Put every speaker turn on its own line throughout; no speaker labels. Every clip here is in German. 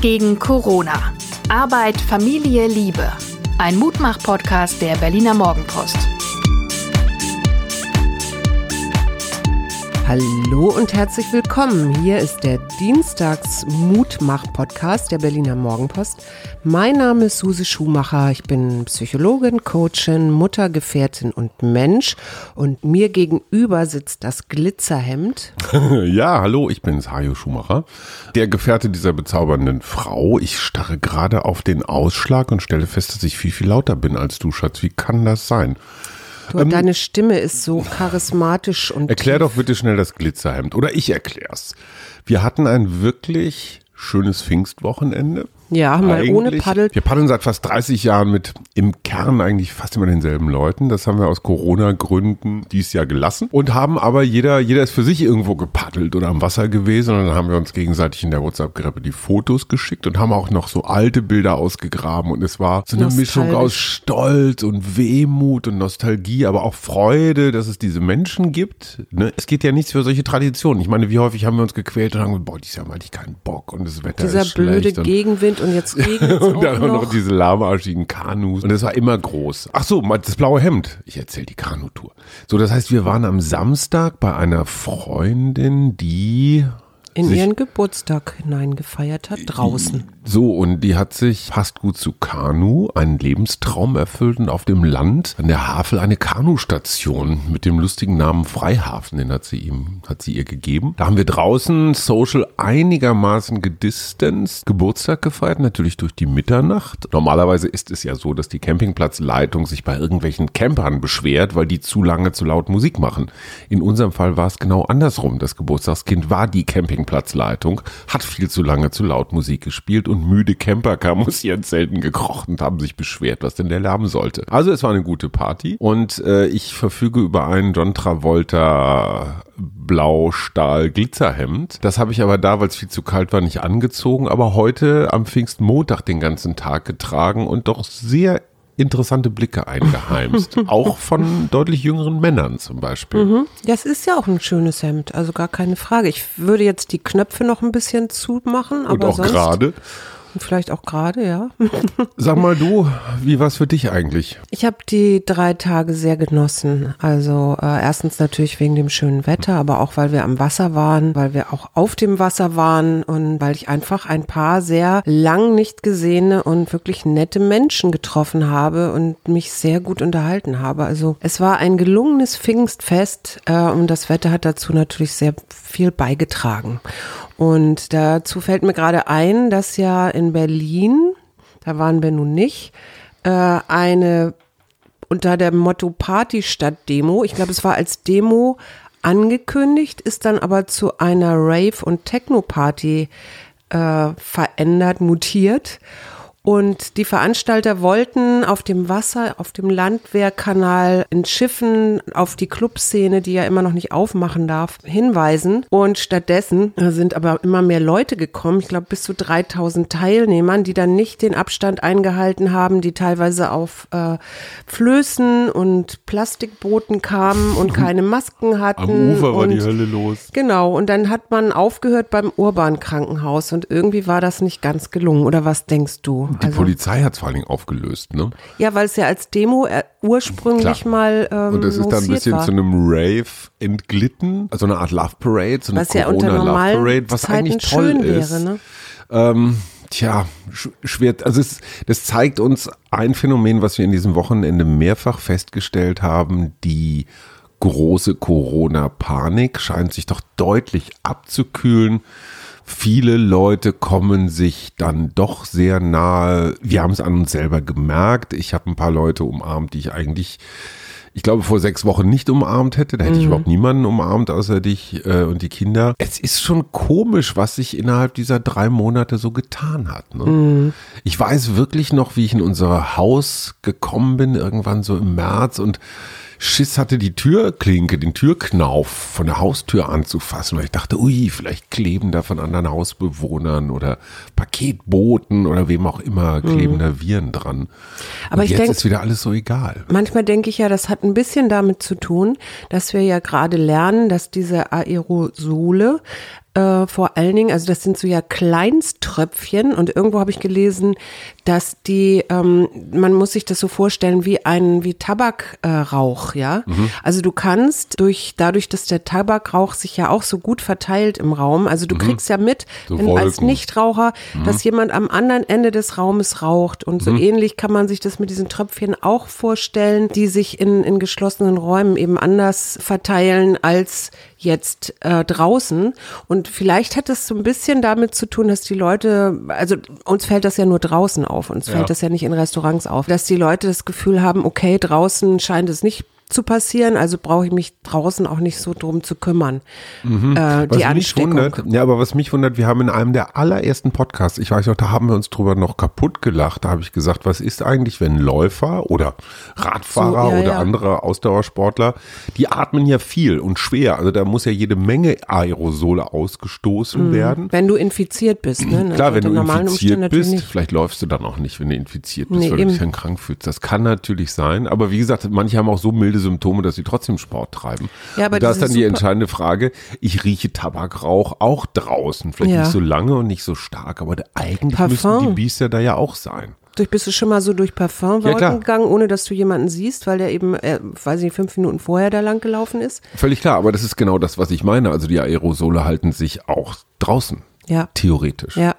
Gegen Corona. Arbeit, Familie, Liebe. Ein Mutmach-Podcast der Berliner Morgenpost.
Hallo und herzlich willkommen. Hier ist der Dienstags Mutmach Podcast der Berliner Morgenpost. Mein Name ist Suse Schumacher. Ich bin Psychologin, Coachin, Mutter, Gefährtin und Mensch. Und mir gegenüber sitzt das Glitzerhemd.
ja, hallo, ich bin Hajo Schumacher, der Gefährte dieser bezaubernden Frau. Ich starre gerade auf den Ausschlag und stelle fest, dass ich viel, viel lauter bin als du, Schatz. Wie kann das sein?
Du, ähm, deine Stimme ist so charismatisch und.
Erklär tief. doch bitte schnell das Glitzerhemd. Oder ich erklär's. Wir hatten ein wirklich schönes Pfingstwochenende.
Ja, mal eigentlich, ohne Paddel.
Wir paddeln seit fast 30 Jahren mit im Kern eigentlich fast immer denselben Leuten. Das haben wir aus Corona-Gründen dieses Jahr gelassen und haben aber jeder, jeder ist für sich irgendwo gepaddelt oder am Wasser gewesen und dann haben wir uns gegenseitig in der WhatsApp-Gruppe die Fotos geschickt und haben auch noch so alte Bilder ausgegraben und es war so eine Mischung aus Stolz und Wehmut und Nostalgie, aber auch Freude, dass es diese Menschen gibt. Ne? Es geht ja nichts für solche Traditionen. Ich meine, wie häufig haben wir uns gequält und haben gesagt, boah, dieses Jahr mal ich keinen Bock und das Wetter
Dieser
ist schlecht.
Dieser blöde Gegenwind und jetzt regnet
Und dann auch noch diese lahmarschigen Kanus. Und es war immer groß. Ach so, das blaue Hemd. Ich erzähle die Kanutour. So, das heißt, wir waren am Samstag bei einer Freundin, die
in ihren Geburtstag hineingefeiert hat, draußen.
So, und die hat sich fast gut zu Kanu einen Lebenstraum erfüllt und auf dem Land an der Havel eine Kanustation mit dem lustigen Namen Freihafen, den hat sie ihm, hat sie ihr gegeben. Da haben wir draußen social einigermaßen gedistanced Geburtstag gefeiert, natürlich durch die Mitternacht. Normalerweise ist es ja so, dass die Campingplatzleitung sich bei irgendwelchen Campern beschwert, weil die zu lange zu laut Musik machen. In unserem Fall war es genau andersrum. Das Geburtstagskind war die Camping Campingplatzleitung hat viel zu lange zu laut Musik gespielt und müde Camper kamen aus ihren Zelten gekrochen und haben sich beschwert, was denn der Lärm sollte. Also es war eine gute Party und äh, ich verfüge über einen John Travolta Blau-Stahl-Glitzerhemd. Das habe ich aber da, weil es viel zu kalt war, nicht angezogen, aber heute am Pfingstmontag den ganzen Tag getragen und doch sehr interessante Blicke eingeheimst. auch von deutlich jüngeren Männern zum Beispiel. Mhm.
Das ist ja auch ein schönes Hemd, also gar keine Frage. Ich würde jetzt die Knöpfe noch ein bisschen zumachen.
Und auch gerade.
Vielleicht auch gerade, ja.
Sag mal du, wie war es für dich eigentlich?
Ich habe die drei Tage sehr genossen. Also äh, erstens natürlich wegen dem schönen Wetter, aber auch weil wir am Wasser waren, weil wir auch auf dem Wasser waren und weil ich einfach ein paar sehr lang nicht gesehene und wirklich nette Menschen getroffen habe und mich sehr gut unterhalten habe. Also es war ein gelungenes Pfingstfest äh, und das Wetter hat dazu natürlich sehr viel beigetragen. Und dazu fällt mir gerade ein, dass ja in Berlin, da waren wir nun nicht, äh, eine unter dem Motto Party statt Demo, ich glaube, es war als Demo angekündigt, ist dann aber zu einer Rave- und Techno-Party äh, verändert, mutiert. Und die Veranstalter wollten auf dem Wasser, auf dem Landwehrkanal, in Schiffen, auf die Clubszene, die ja immer noch nicht aufmachen darf, hinweisen. Und stattdessen sind aber immer mehr Leute gekommen, ich glaube bis zu 3000 Teilnehmern, die dann nicht den Abstand eingehalten haben, die teilweise auf äh, Flößen und Plastikbooten kamen und keine Masken hatten.
Am Ufer war
und,
die Hölle los.
Genau, und dann hat man aufgehört beim Urban Krankenhaus und irgendwie war das nicht ganz gelungen. Oder was denkst du?
Die also, Polizei hat es vor allen Dingen aufgelöst, ne?
Ja, weil es ja als Demo äh, ursprünglich Klar. mal ähm,
Und es ist dann ein bisschen
war.
zu einem Rave entglitten, also eine Art Love Parade, so eine was Corona ja Love Parade, was Zeiten eigentlich toll ist. Wäre, ne? Ähm, Tja, schwer. Also es, das zeigt uns ein Phänomen, was wir in diesem Wochenende mehrfach festgestellt haben. Die große Corona-Panik scheint sich doch deutlich abzukühlen. Viele Leute kommen sich dann doch sehr nahe. Wir haben es an uns selber gemerkt. Ich habe ein paar Leute umarmt, die ich eigentlich ich glaube, vor sechs Wochen nicht umarmt hätte. Da hätte mhm. ich überhaupt niemanden umarmt, außer dich äh, und die Kinder. Es ist schon komisch, was sich innerhalb dieser drei Monate so getan hat. Ne? Mhm. Ich weiß wirklich noch, wie ich in unser Haus gekommen bin, irgendwann so im März und Schiss hatte, die Türklinke, den Türknauf von der Haustür anzufassen, weil ich dachte, ui, vielleicht kleben da von anderen Hausbewohnern oder Paketboten oder wem auch immer kleben mhm. da Viren dran.
Aber Und ich
jetzt
denk,
ist wieder alles so egal.
Manchmal denke ich ja, das hat ein bisschen damit zu tun, dass wir ja gerade lernen, dass diese Aerosole äh, vor allen Dingen, also das sind so ja Kleinströpfchen und irgendwo habe ich gelesen, dass die, ähm, man muss sich das so vorstellen wie ein, wie Tabakrauch, äh, ja. Mhm. Also du kannst durch, dadurch, dass der Tabakrauch sich ja auch so gut verteilt im Raum, also du mhm. kriegst ja mit, so wenn, als Nichtraucher, mhm. dass jemand am anderen Ende des Raumes raucht und so mhm. ähnlich kann man sich das mit diesen Tröpfchen auch vorstellen, die sich in, in geschlossenen Räumen eben anders verteilen als jetzt äh, draußen. Und vielleicht hat das so ein bisschen damit zu tun, dass die Leute, also uns fällt das ja nur draußen auf, uns ja. fällt das ja nicht in Restaurants auf, dass die Leute das Gefühl haben, okay, draußen scheint es nicht zu passieren, also brauche ich mich draußen auch nicht so drum zu kümmern.
Mhm. Äh, die was mich wundert, ja, aber was mich wundert, wir haben in einem der allerersten Podcasts, ich weiß noch, da haben wir uns drüber noch kaputt gelacht, da habe ich gesagt, was ist eigentlich, wenn Läufer oder Radfahrer so, ja, oder ja. andere Ausdauersportler, die atmen ja viel und schwer, also da muss ja jede Menge Aerosole ausgestoßen mhm. werden.
Wenn du infiziert bist, ne?
Klar, wenn du infiziert bist, nicht. vielleicht läufst du dann auch nicht, wenn du infiziert bist, nee, weil du dich dann krank fühlst. Das kann natürlich sein, aber wie gesagt, manche haben auch so milde milde Symptome, dass sie trotzdem Sport treiben. Ja, aber und da ist dann die entscheidende Frage, ich rieche Tabakrauch auch draußen, vielleicht ja. nicht so lange und nicht so stark, aber eigentlich Parfum. müssen die Biester da ja auch sein.
Durch, bist du schon mal so durch Parfum ja, gegangen, ohne dass du jemanden siehst, weil der eben, äh, weiß ich, fünf Minuten vorher da lang gelaufen ist?
Völlig klar, aber das ist genau das, was ich meine. Also die Aerosole halten sich auch draußen. Ja. Theoretisch.
Ja.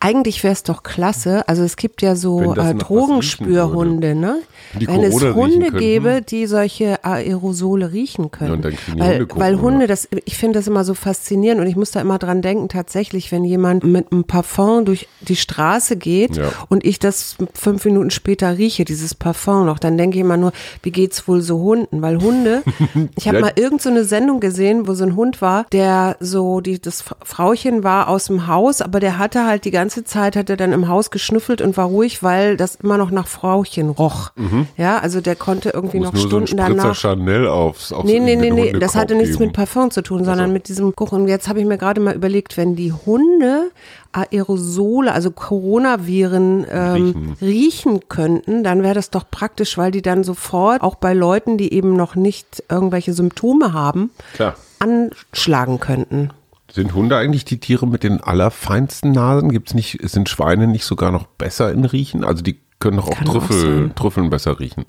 Eigentlich wäre es doch klasse. Also es gibt ja so äh, Drogenspürhunde, ne? Die Wenn Corona es Hunde gäbe, die solche Aerosole riechen können. Ja, weil, Hunde weil Hunde, das, ich finde das immer so faszinierend und ich muss da immer dran denken, tatsächlich, wenn jemand mit einem Parfum durch die Straße geht ja. und ich das fünf Minuten später rieche, dieses Parfum noch, dann denke ich immer nur, wie geht's wohl so Hunden? Weil Hunde, ich habe mal irgendeine so Sendung gesehen, wo so ein Hund war, der so, die, das Frauchen war aus dem Haus, aber der hatte halt die ganze Zeit, hat er dann im Haus geschnüffelt und war ruhig, weil das immer noch nach Frauchen roch. Mhm. Ja, also der konnte irgendwie noch Stunden so danach.
Chanel aufs, aufs
Nee, nee, nee, nee, das hatte nichts geben. mit Parfum zu tun, sondern also. mit diesem Kuchen. Und jetzt habe ich mir gerade mal überlegt, wenn die Hunde Aerosole, also Coronaviren ähm, riechen. riechen könnten, dann wäre das doch praktisch, weil die dann sofort auch bei Leuten, die eben noch nicht irgendwelche Symptome haben, Klar. anschlagen könnten.
Sind Hunde eigentlich die Tiere mit den allerfeinsten Nasen? Gibt's nicht, sind Schweine nicht sogar noch besser in Riechen? Also die können doch auch Trüffel, auch Trüffeln besser riechen.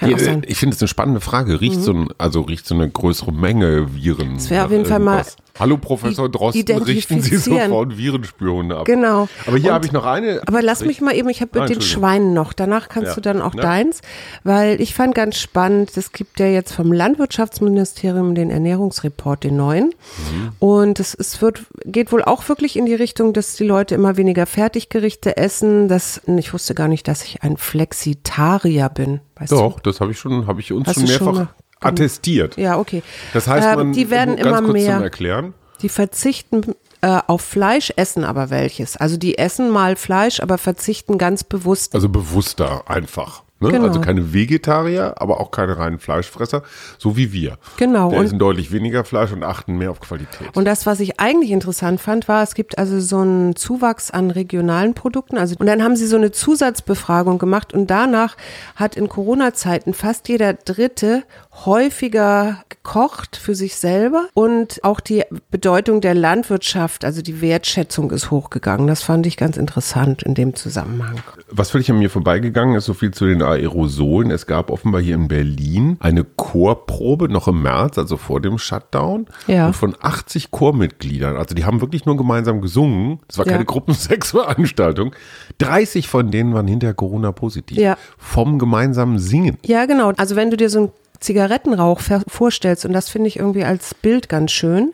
Ja, ich finde es eine spannende Frage. Riecht mhm. so ein, also riecht so eine größere Menge Viren?
Das wäre auf jeden Fall mal
Hallo Professor Drosten, richten Sie sofort Virenspürhunde ab.
Genau.
Aber hier habe ich noch eine.
Aber lass mich mal eben, ich habe mit den Schweinen noch. Danach kannst ja. du dann auch ja. deins, weil ich fand ganz spannend, es gibt ja jetzt vom Landwirtschaftsministerium den Ernährungsreport, den neuen. Mhm. Und es, es wird, geht wohl auch wirklich in die Richtung, dass die Leute immer weniger Fertiggerichte essen. Das, ich wusste gar nicht, dass ich ein Flexitarier bin.
Weißt Doch, du? das habe ich schon, habe ich uns Hast schon mehrfach schon attestiert.
Ja, okay.
Das heißt, ähm, man,
ähm, die werden immer mehr.
Erklären.
Die verzichten äh, auf Fleisch, essen aber welches. Also die essen mal Fleisch, aber verzichten ganz bewusst.
Also bewusster einfach. Ne? Genau. Also keine Vegetarier, aber auch keine reinen Fleischfresser, so wie wir.
Genau.
Wir essen deutlich weniger Fleisch und achten mehr auf Qualität.
Und das, was ich eigentlich interessant fand, war, es gibt also so einen Zuwachs an regionalen Produkten. Also, und dann haben sie so eine Zusatzbefragung gemacht und danach hat in Corona-Zeiten fast jeder Dritte häufiger gekocht für sich selber und auch die Bedeutung der Landwirtschaft, also die Wertschätzung ist hochgegangen. Das fand ich ganz interessant in dem Zusammenhang.
Was völlig an mir vorbeigegangen ist, so viel zu den Aerosolen. Es gab offenbar hier in Berlin eine Chorprobe noch im März, also vor dem Shutdown. Ja. Von 80 Chormitgliedern. Also die haben wirklich nur gemeinsam gesungen. Es war keine ja. Gruppensexveranstaltung. 30 von denen waren hinterher Corona positiv. Ja. Vom gemeinsamen Singen.
Ja, genau. Also wenn du dir so ein Zigarettenrauch vorstellst, und das finde ich irgendwie als Bild ganz schön,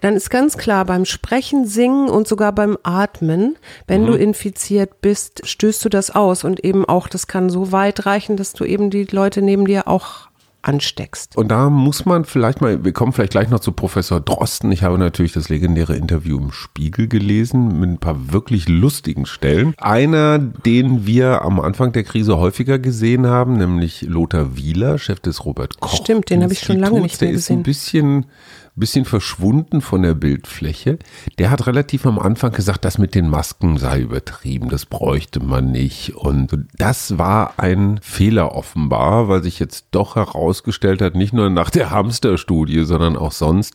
dann ist ganz klar beim Sprechen, Singen und sogar beim Atmen, wenn mhm. du infiziert bist, stößt du das aus und eben auch, das kann so weit reichen, dass du eben die Leute neben dir auch ansteckst.
Und da muss man vielleicht mal, wir kommen vielleicht gleich noch zu Professor Drosten. Ich habe natürlich das legendäre Interview im Spiegel gelesen mit ein paar wirklich lustigen Stellen. Einer, den wir am Anfang der Krise häufiger gesehen haben, nämlich Lothar Wieler, Chef des Robert Koch.
Stimmt, den habe ich schon lange nicht mehr
gesehen. Der ist ein bisschen bisschen verschwunden von der Bildfläche. Der hat relativ am Anfang gesagt, das mit den Masken sei übertrieben, das bräuchte man nicht. Und das war ein Fehler offenbar, weil sich jetzt doch herausgestellt hat, nicht nur nach der Hamsterstudie, sondern auch sonst,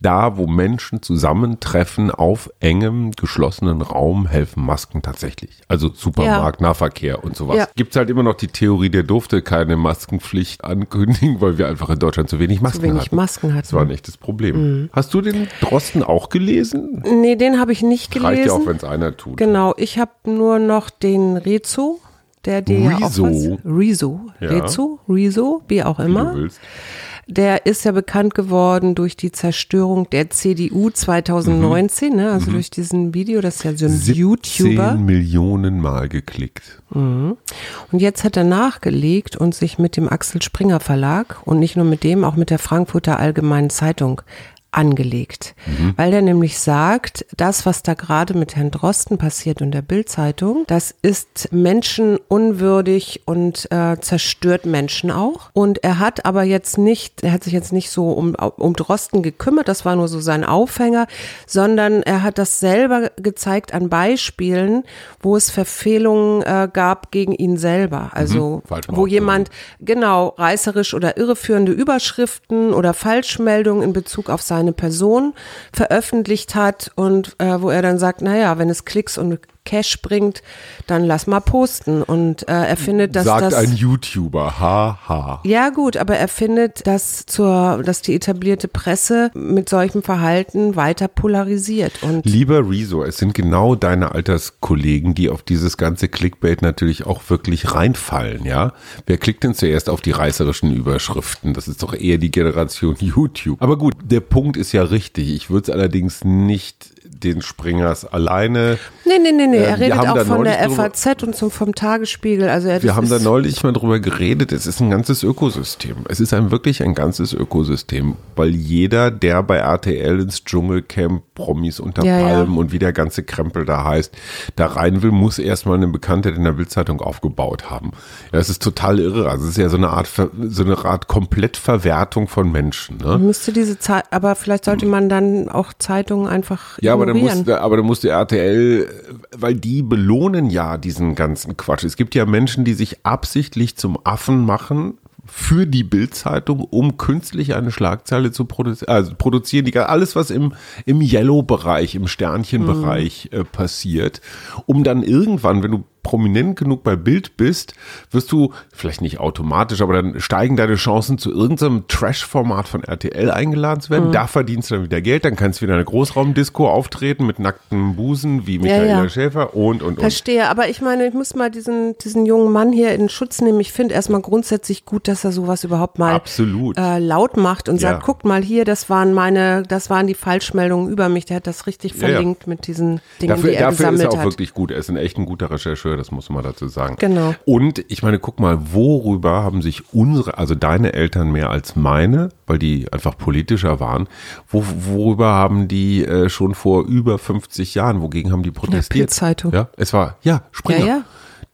da wo Menschen zusammentreffen auf engem, geschlossenen Raum, helfen Masken tatsächlich. Also Supermarkt, ja. Nahverkehr und sowas. Ja. Gibt es halt immer noch die Theorie, der durfte keine Maskenpflicht ankündigen, weil wir einfach in Deutschland zu wenig Masken zu wenig hatten.
Masken hatten.
Das war nicht das Problem. Mhm. Hast du den Drosten auch gelesen?
Nee, den habe ich nicht gelesen. Reicht
ja auch, wenn es einer tut.
Genau, ich habe nur noch den Rezo, der dir ja auch was, Rezo, ja. Rezo, Rezo, wie auch immer. Wie du willst. Der ist ja bekannt geworden durch die Zerstörung der CDU 2019, mhm. ne? also mhm. durch diesen Video, das ist ja so ein 17 YouTuber.
Millionen Mal geklickt.
Mhm. Und jetzt hat er nachgelegt und sich mit dem Axel Springer Verlag und nicht nur mit dem, auch mit der Frankfurter Allgemeinen Zeitung angelegt, mhm. weil er nämlich sagt, das, was da gerade mit Herrn Drosten passiert in der Bildzeitung, das ist menschenunwürdig und äh, zerstört Menschen auch. Und er hat aber jetzt nicht, er hat sich jetzt nicht so um, um Drosten gekümmert, das war nur so sein Aufhänger, sondern er hat das selber gezeigt an Beispielen, wo es Verfehlungen äh, gab gegen ihn selber. Also mhm. wo jemand genau reißerisch oder irreführende Überschriften oder Falschmeldungen in Bezug auf sein seine Person veröffentlicht hat und äh, wo er dann sagt, naja, wenn es Klicks und Cash bringt, dann lass mal posten. Und äh, er findet, dass
Sagt
das.
ein YouTuber, haha. Ha.
Ja, gut, aber er findet, dass zur, dass die etablierte Presse mit solchem Verhalten weiter polarisiert. Und
Lieber Rezo, es sind genau deine Alterskollegen, die auf dieses ganze Clickbait natürlich auch wirklich reinfallen, ja? Wer klickt denn zuerst auf die reißerischen Überschriften? Das ist doch eher die Generation YouTube. Aber gut, der Punkt ist ja richtig. Ich würde es allerdings nicht den Springers alleine.
Nee, nee, nee, nee. er redet auch von der FAZ und zum, vom Tagesspiegel. Also er,
wir haben da neulich mal drüber geredet. Es ist ein ganzes Ökosystem. Es ist ein wirklich ein ganzes Ökosystem, weil jeder, der bei RTL ins Dschungelcamp Promis unter ja, Palmen ja. und wie der ganze Krempel da heißt, da rein will, muss erstmal eine Bekanntheit in der Bildzeitung aufgebaut haben. Ja, es ist total irre. Also es ist ja so eine Art, so eine Art Komplettverwertung von Menschen. Ne?
Müsste diese Zeit, aber vielleicht sollte man dann auch Zeitungen einfach
ja, aber dann musste, aber dann musste RTL, weil die belohnen ja diesen ganzen Quatsch. Es gibt ja Menschen, die sich absichtlich zum Affen machen für die Bildzeitung, um künstlich eine Schlagzeile zu produzieren, also produzieren, die alles, was im, im Yellow-Bereich, im Sternchenbereich mhm. äh, passiert, um dann irgendwann, wenn du prominent genug bei Bild bist, wirst du vielleicht nicht automatisch, aber dann steigen deine Chancen zu irgendeinem Trash-Format von RTL eingeladen zu werden. Mhm. Da verdienst du dann wieder Geld, dann kannst du wieder eine Großraumdisco auftreten mit nacktem Busen wie Michaela ja, ja. Schäfer und und und.
Verstehe, aber ich meine, ich muss mal diesen, diesen jungen Mann hier in Schutz nehmen. Ich finde erstmal grundsätzlich gut, dass er sowas überhaupt mal
Absolut.
Äh, laut macht und ja. sagt, guckt mal hier, das waren meine, das waren die Falschmeldungen über mich. Der hat das richtig verlinkt mit diesen Dingen,
dafür,
die er
dafür
gesammelt
ist er auch
hat.
wirklich gut. Er ist ein echt ein guter Rechercheur, das muss man dazu sagen.
Genau.
Und ich meine, guck mal, worüber haben sich unsere, also deine Eltern mehr als meine, weil die einfach politischer waren, wo, worüber haben die äh, schon vor über 50 Jahren, wogegen haben die protestiert?
Zeitung.
Ja, es war, ja, Springer. Ja, ja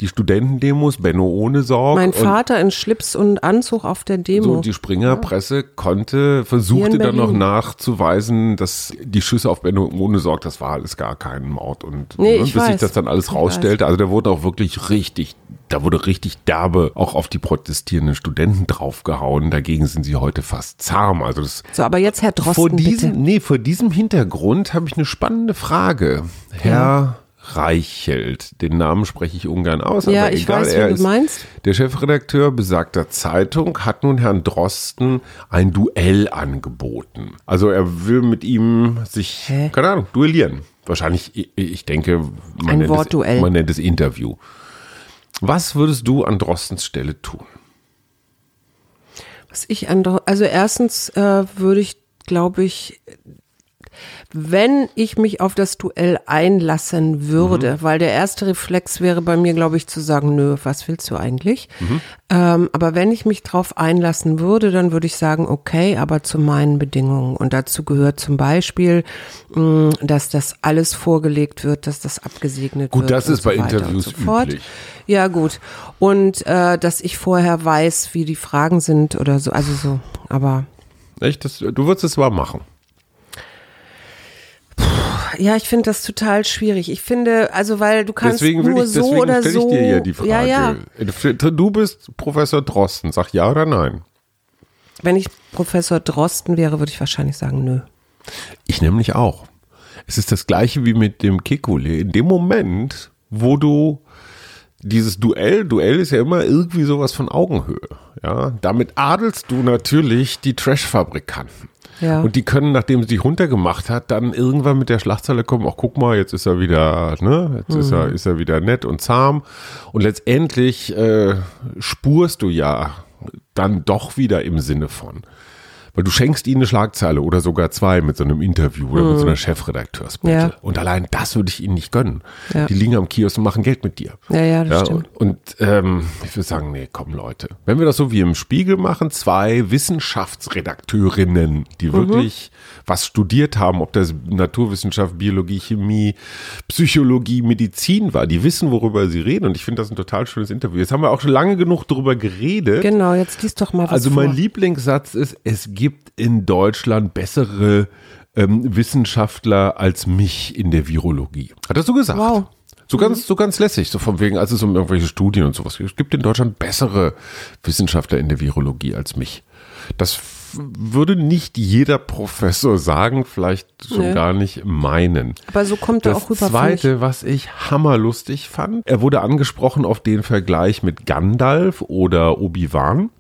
die Studentendemos, Benno ohne Sorge.
Mein Vater in Schlips und Anzug auf der Demo.
So, die Springerpresse konnte, versuchte dann noch nachzuweisen, dass die Schüsse auf Benno ohne Sorge, das war alles gar kein Mord. Und
nee,
ne,
bis
weiß. sich das dann alles rausstellte, also da wurde auch wirklich richtig da wurde richtig derbe auch auf die protestierenden Studenten draufgehauen. Dagegen sind sie heute fast zahm. Also das
so, aber jetzt Herr Drosten,
vor diesem,
bitte.
Nee, vor diesem Hintergrund habe ich eine spannende Frage. Herr ja. Reichelt. Den Namen spreche ich ungern aus,
ja,
aber
ich
egal.
Weiß, er ist meinst.
der Chefredakteur besagter Zeitung hat nun Herrn Drosten ein Duell angeboten. Also er will mit ihm sich, Hä? keine Ahnung, duellieren. Wahrscheinlich, ich denke, man,
ein
nennt,
Wortduell.
Es, man nennt es Interview. Was würdest du an Drostens Stelle tun?
Was ich an, also erstens äh, würde ich, glaube ich, wenn ich mich auf das Duell einlassen würde, mhm. weil der erste Reflex wäre bei mir, glaube ich, zu sagen, nö, was willst du eigentlich? Mhm. Ähm, aber wenn ich mich drauf einlassen würde, dann würde ich sagen, okay, aber zu meinen Bedingungen. Und dazu gehört zum Beispiel, mh, mm, dass das alles vorgelegt wird, dass das abgesegnet
gut,
wird.
Gut, das ist so bei Interviews so üblich.
Ja, gut. Und äh, dass ich vorher weiß, wie die Fragen sind oder so, also so, aber.
Echt? Das, du würdest es mal machen.
Ja, ich finde das total schwierig. Ich finde, also weil du kannst
deswegen
nur
ich,
so oder so.
Ich dir ja die Frage.
Ja, ja.
Du bist Professor Drosten, sag ja oder nein?
Wenn ich Professor Drosten wäre, würde ich wahrscheinlich sagen, nö.
Ich nämlich auch. Es ist das gleiche wie mit dem Kekule. In dem Moment, wo du dieses Duell, Duell ist ja immer irgendwie sowas von Augenhöhe. Ja, damit adelst du natürlich die Trash-Fabrikanten. Ja. Und die können, nachdem sie sich runtergemacht hat, dann irgendwann mit der Schlagzeile kommen, ach guck mal, jetzt ist er wieder, ne, jetzt mhm. ist er, ist er wieder nett und zahm. Und letztendlich äh, spurst du ja dann doch wieder im Sinne von. Weil du schenkst ihnen eine Schlagzeile oder sogar zwei mit so einem Interview oder mhm. mit so einer mhm. Chefredakteursbitte. Ja. Und allein das würde ich ihnen nicht gönnen. Ja. Die liegen am Kiosk und machen Geld mit dir.
Ja, ja, das ja, stimmt.
Und, und ähm, ich würde sagen, nee, komm Leute. Wenn wir das so wie im Spiegel machen, zwei Wissenschaftsredakteurinnen, die mhm. wirklich was studiert haben, ob das Naturwissenschaft, Biologie, Chemie, Psychologie, Medizin war, die wissen, worüber sie reden. Und ich finde das ein total schönes Interview. Jetzt haben wir auch schon lange genug darüber geredet.
Genau, jetzt liest doch mal was
Also mein vor. Lieblingssatz ist, es gibt in Deutschland bessere ähm, Wissenschaftler als mich in der Virologie. Hat er so gesagt. Wow. So ganz, so ganz lässig, so von wegen, als es um irgendwelche Studien und sowas geht. Es gibt in Deutschland bessere Wissenschaftler in der Virologie als mich. Das würde nicht jeder Professor sagen, vielleicht schon nee. gar nicht meinen.
Aber so kommt er
auch
rüber.
Das zweite, was ich hammerlustig fand, er wurde angesprochen auf den Vergleich mit Gandalf oder Obi-Wan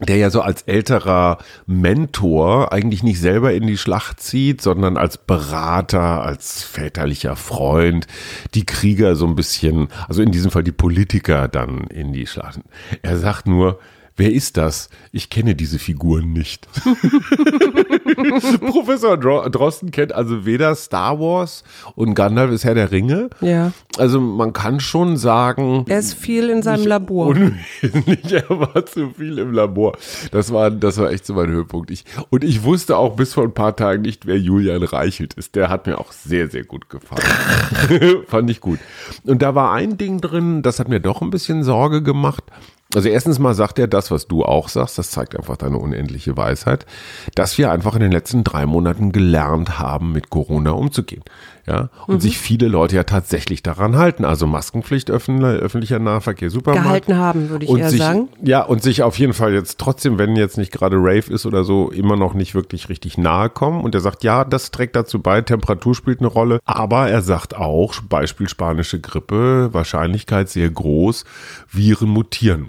der ja so als älterer Mentor eigentlich nicht selber in die Schlacht zieht, sondern als Berater, als väterlicher Freund, die Krieger so ein bisschen, also in diesem Fall die Politiker dann in die Schlacht. Er sagt nur, wer ist das? Ich kenne diese Figuren nicht. Professor Drosten kennt also weder Star Wars und Gandalf ist Herr der Ringe.
Ja.
Also man kann schon sagen.
Er ist viel in seinem Labor.
Unwesentlich, er war zu viel im Labor. Das war, das war echt so mein Höhepunkt. Ich, und ich wusste auch bis vor ein paar Tagen nicht, wer Julian Reichelt ist. Der hat mir auch sehr, sehr gut gefallen. Fand ich gut. Und da war ein Ding drin, das hat mir doch ein bisschen Sorge gemacht. Also erstens mal sagt er das, was du auch sagst, das zeigt einfach deine unendliche Weisheit, dass wir einfach in den letzten drei Monaten gelernt haben, mit Corona umzugehen. Ja, und mhm. sich viele Leute ja tatsächlich daran halten. Also Maskenpflicht, öffentlicher Nahverkehr, Supermarkt.
Gehalten haben, würde ich
und
eher
sich,
sagen.
Ja, und sich auf jeden Fall jetzt trotzdem, wenn jetzt nicht gerade Rave ist oder so, immer noch nicht wirklich richtig nahe kommen. Und er sagt, ja, das trägt dazu bei, Temperatur spielt eine Rolle. Aber er sagt auch, Beispiel spanische Grippe, Wahrscheinlichkeit sehr groß, Viren mutieren.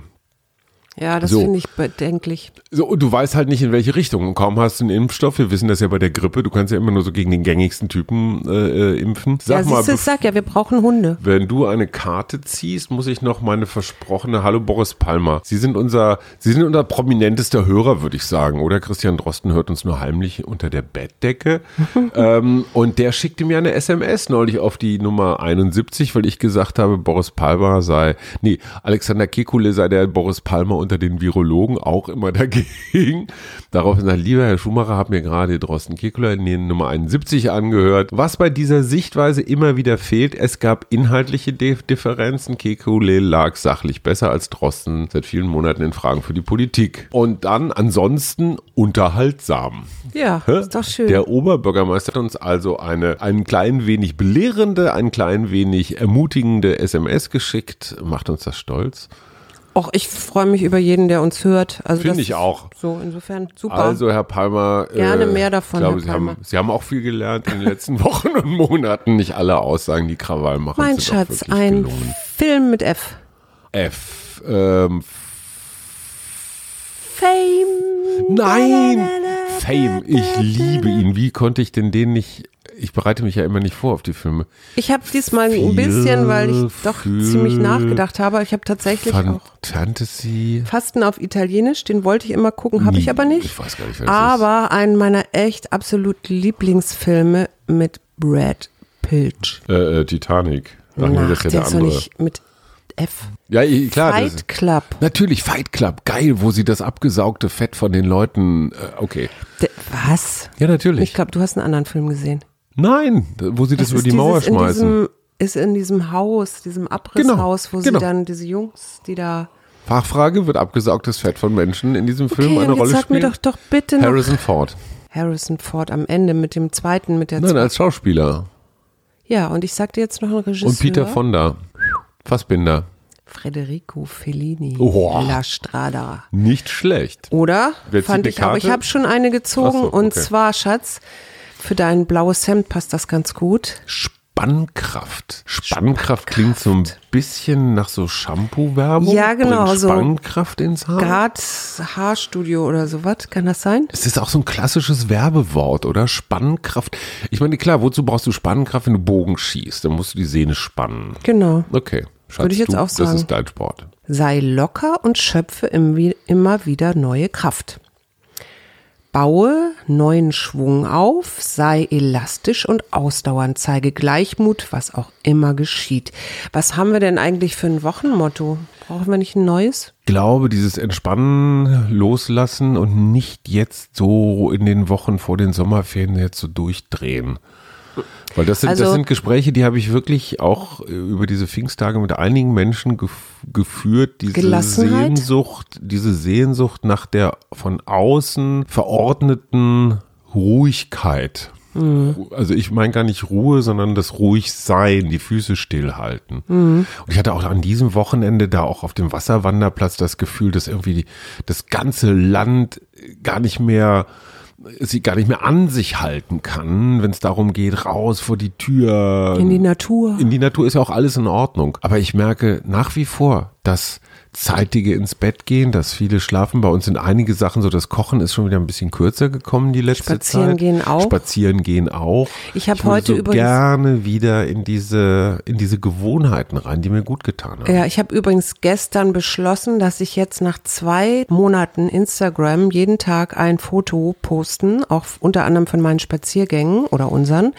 Ja, das so. finde ich bedenklich.
So, und du weißt halt nicht, in welche Richtung. Und kaum hast du einen Impfstoff. Wir wissen das ja bei der Grippe. Du kannst ja immer nur so gegen den gängigsten Typen äh, äh impfen.
Sag ja, mal, ich sag ja, wir brauchen Hunde.
Wenn du eine Karte ziehst, muss ich noch meine versprochene Hallo Boris Palmer. Sie sind unser, Sie sind unser prominentester Hörer, würde ich sagen. Oder Christian Drosten hört uns nur heimlich unter der Bettdecke. ähm, und der schickte mir eine SMS neulich auf die Nummer 71, weil ich gesagt habe, Boris Palmer sei, nee, Alexander Kekule sei der Boris Palmer unter den Virologen auch immer dagegen. Daraufhin sagt, lieber Herr Schumacher, hat mir gerade Drosten Kekula in den Nummer 71 angehört. Was bei dieser Sichtweise immer wieder fehlt, es gab inhaltliche Differenzen. Kekule lag sachlich besser als Drosten seit vielen Monaten in Fragen für die Politik. Und dann ansonsten unterhaltsam.
Ja, Hä? ist doch schön.
Der Oberbürgermeister hat uns also eine, ein klein wenig belehrende, ein klein wenig ermutigende SMS geschickt. Macht uns das stolz?
Och, ich freue mich über jeden, der uns hört. Also
Finde ich auch.
So, insofern super.
Also, Herr Palmer.
Gerne äh, mehr davon.
Ich glaube, Sie haben, Sie haben auch viel gelernt in den letzten Wochen und Monaten. Nicht alle Aussagen, die Krawall machen.
Mein Schatz, ein gelungen. Film mit F.
F. Ähm,
Fame.
Nein! Fame. Ich liebe ihn. Wie konnte ich denn den nicht ich bereite mich ja immer nicht vor auf die Filme.
Ich habe diesmal ein bisschen, weil ich doch ziemlich nachgedacht habe. Ich habe tatsächlich
Fan auch Fantasy.
Fasten auf Italienisch, den wollte ich immer gucken, habe ich aber nicht.
Ich weiß gar nicht, wer
das Aber ist. einen meiner echt absolut Lieblingsfilme mit Brad Pitt.
Äh, äh, Titanic.
Ach nee, das ist ja der andere. Nicht mit F.
Ja, klar.
Fight Club.
Natürlich, Fight Club. Geil, wo sie das abgesaugte Fett von den Leuten. Äh, okay.
Was?
Ja, natürlich.
Ich glaube, du hast einen anderen Film gesehen.
Nein, wo sie das, das über die Mauer schmeißen.
In diesem, ist in diesem Haus, diesem Abrisshaus, genau, wo genau. sie dann diese Jungs, die da.
Fachfrage, wird abgesaugtes Fett von Menschen in diesem Film
okay,
eine Rolle
sag
spielen?
Sag mir doch doch bitte
Harrison Ford.
Harrison Ford am Ende mit dem zweiten, mit der
Nein, als Schauspieler.
Ja, und ich sagte jetzt noch einen Regisseur.
Und Peter Fonda. Fassbinder.
Federico Fellini.
Oh.
La Strada.
Nicht schlecht.
Oder? Wer Fand ich auch. Ich habe schon eine gezogen so, okay. und zwar, Schatz, für dein blaues Hemd passt das ganz gut.
Spannkraft. Spannkraft klingt so ein bisschen nach so Shampoo-Werbung.
Ja, genau.
Bringt Spannkraft so ins Haar.
Grad Haarstudio oder sowas, kann das sein?
Es ist auch so ein klassisches Werbewort, oder? Spannkraft. Ich meine, klar, wozu brauchst du Spannkraft, wenn du Bogen schießt? Dann musst du die Sehne spannen.
Genau.
Okay.
Schatz, Würde ich jetzt
du,
auch sagen.
Das ist dein Sport.
Sei locker und schöpfe immer wieder neue Kraft. Baue neuen Schwung auf, sei elastisch und ausdauernd, zeige Gleichmut, was auch immer geschieht. Was haben wir denn eigentlich für ein Wochenmotto? Brauchen wir nicht ein neues?
Ich glaube, dieses Entspannen, Loslassen und nicht jetzt so in den Wochen vor den Sommerferien jetzt so durchdrehen. Weil das sind, also, das sind Gespräche, die habe ich wirklich auch über diese Pfingsttage mit einigen Menschen gef geführt. Diese Sehnsucht, diese Sehnsucht nach der von außen verordneten Ruhigkeit. Mhm. Also ich meine gar nicht Ruhe, sondern das Ruhigsein, die Füße stillhalten. Mhm. Und ich hatte auch an diesem Wochenende da auch auf dem Wasserwanderplatz das Gefühl, dass irgendwie die, das ganze Land gar nicht mehr sie gar nicht mehr an sich halten kann, wenn es darum geht, raus vor die Tür.
In die Natur.
In die Natur ist ja auch alles in Ordnung. Aber ich merke nach wie vor, dass zeitige ins Bett gehen, dass viele schlafen. Bei uns sind einige Sachen so, das Kochen ist schon wieder ein bisschen kürzer gekommen die letzte
Spazieren
Zeit.
Spazieren gehen auch.
Spazieren gehen auch.
Ich habe heute
so
übrigens
gerne wieder in diese in diese Gewohnheiten rein, die mir gut getan haben.
Ja, ich habe übrigens gestern beschlossen, dass ich jetzt nach zwei Monaten Instagram jeden Tag ein Foto posten, auch unter anderem von meinen Spaziergängen oder unseren,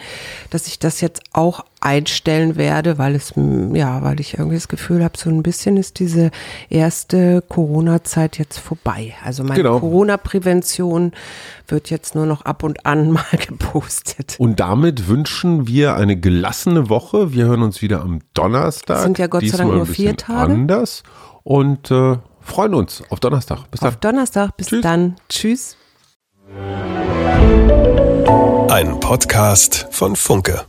dass ich das jetzt auch einstellen werde, weil es, ja, weil ich irgendwie das Gefühl habe, so ein bisschen ist diese erste Corona-Zeit jetzt vorbei. Also meine genau. Corona-Prävention wird jetzt nur noch ab und an mal gepostet.
Und damit wünschen wir eine gelassene Woche. Wir hören uns wieder am Donnerstag. Das
sind ja Gott sei Dank nur vier Tage.
Anders und äh, freuen uns auf Donnerstag.
Bis dann. Auf Donnerstag. Bis Tschüss. dann. Tschüss.
Ein Podcast von Funke.